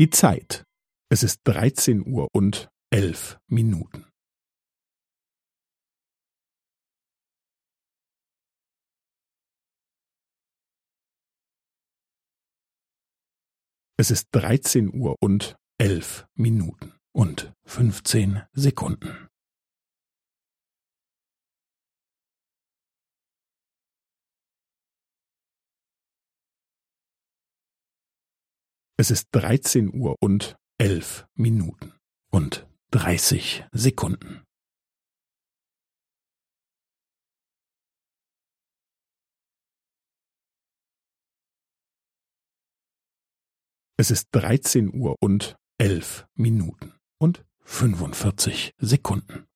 Die Zeit. Es ist dreizehn Uhr und elf Minuten. Es ist dreizehn Uhr und elf Minuten und fünfzehn Sekunden. Es ist dreizehn Uhr und elf Minuten und dreißig Sekunden. Es ist dreizehn Uhr und elf Minuten und fünfundvierzig Sekunden.